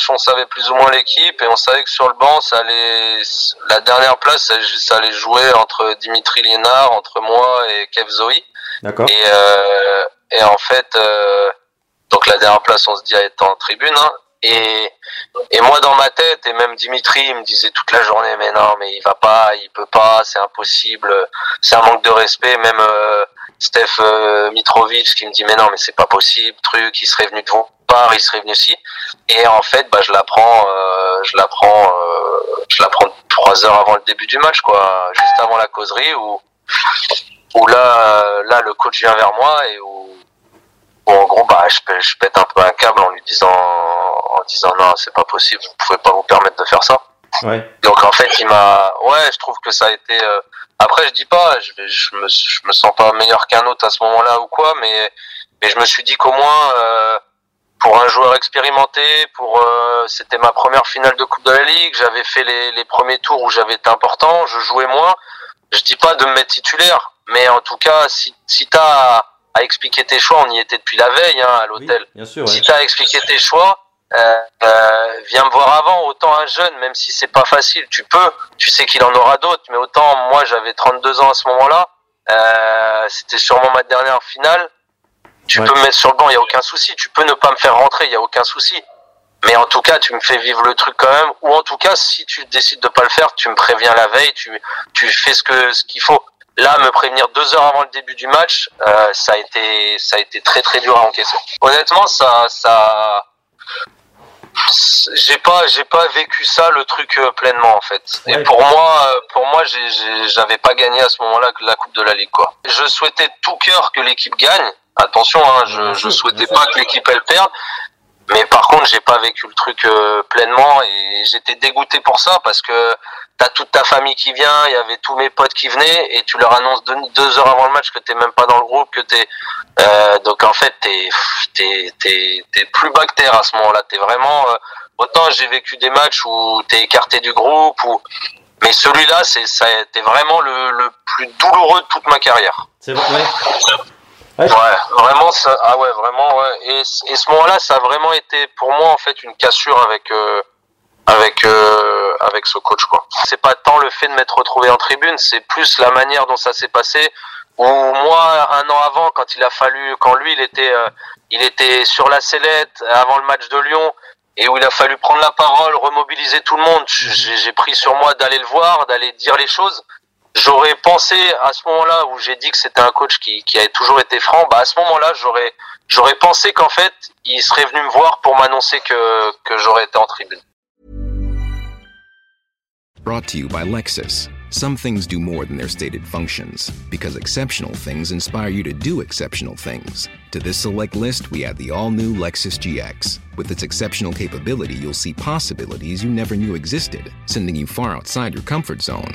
Match, on savait plus ou moins l'équipe et on savait que sur le banc, ça allait, la dernière place, ça, ça allait jouer entre Dimitri Lénard, entre moi et Kev Zoe. D'accord. Et, euh, et en fait, euh, donc la dernière place, on se dit à être en tribune. hein. et, et moi, dans ma tête, et même Dimitri, il me disait toute la journée, mais non, mais il va pas, il peut pas, c'est impossible, c'est un manque de respect. Même euh, Steph euh, Mitrovic qui me dit, mais non, mais c'est pas possible, truc, il serait venu de part, il serait venu aussi. Et en fait, bah, je l'apprends, euh, je l'apprends, euh, je l'apprends trois heures avant le début du match, quoi, juste avant la causerie, où, où là, là, le coach vient vers moi et où, où en gros, bah, je, je pète un peu un câble en lui disant, en disant non, c'est pas possible, vous pouvez pas vous permettre de faire ça. Ouais. Donc en fait, il m'a, ouais, je trouve que ça a été. euh, Après, je dis pas, je, vais, je me, je me sens pas meilleur qu'un autre à ce moment-là ou quoi, mais, mais je me suis dit qu'au moins, euh, pour un joueur expérimenté, pour, euh, c'était ma première finale de Coupe de la Ligue, j'avais fait les, les premiers tours où j'avais été important, je jouais moins. Je dis pas de me mettre titulaire, mais en tout cas, si, si t'as à, à expliquer tes choix, on y était depuis la veille hein, à l'hôtel. Si tu as expliqué tes choix, euh, euh, viens me voir avant. Autant un jeune, même si c'est pas facile, tu peux. Tu sais qu'il en aura d'autres. Mais autant moi, j'avais 32 ans à ce moment-là. Euh, C'était sûrement ma dernière finale. Tu Ouais. peux me mettre sur le banc, il y a aucun souci. Tu peux ne pas me faire rentrer, il y a aucun souci. Mais en tout cas, tu me fais vivre le truc quand même. Ou en tout cas, si tu décides de pas le faire, tu me préviens la veille. Tu tu fais ce que ce qu'il faut. Là, me prévenir deux heures avant le début du match, euh, ça a été ça a été très très dur à encaisser. Honnêtement, ça ça j'ai pas j'ai pas vécu ça le truc euh, pleinement en fait. Et pour moi euh, pour moi j'avais pas gagné à ce moment-là la Coupe de la Ligue quoi. Je souhaitais de tout cœur que l'équipe gagne. Attention, hein, je, je souhaitais pas que l'équipe elle perde. Mais par contre, j'ai pas vécu le truc euh, pleinement et j'étais dégoûté pour ça parce que t'as toute ta famille qui vient, il y avait tous mes potes qui venaient et tu leur annonces deux, deux heures avant le match que t'es même pas dans le groupe, que t'es euh, donc en fait t'es t'es t'es t'es plus bactère à ce moment-là. T'es vraiment euh, autant j'ai vécu des matchs où t'es écarté du groupe ou mais celui-là c'est ça a été vraiment le, le plus douloureux de toute ma carrière. C'est vrai. Ouais. Vraiment, ça, ah ouais, vraiment, ouais. Et, et ce moment-là, ça a vraiment été pour moi en fait une cassure avec euh, avec euh, avec ce coach quoi. C'est pas tant le fait de m'être retrouvé en tribune, c'est plus la manière dont ça s'est passé. Où moi, un an avant, quand il a fallu, quand lui, il était euh, il était sur la sellette avant le match de Lyon et où il a fallu prendre la parole, remobiliser tout le monde. J'ai pris sur moi d'aller le voir, d'aller dire les choses j'aurais pensé à ce moment-là où j'ai dit que c'était un coach qui, qui avait toujours été franc, bah à ce moment-là, j'aurais j'aurais pensé qu'en fait, il serait venu me voir pour m'annoncer que, que j'aurais été en tribune. Brought to you by Lexus. Some things do more than their stated functions, because exceptional things inspire you to do exceptional things. To this select list, we add the all new Lexus GX. With its exceptional capability, you'll see possibilities you never knew existed, sending you far outside your comfort zone.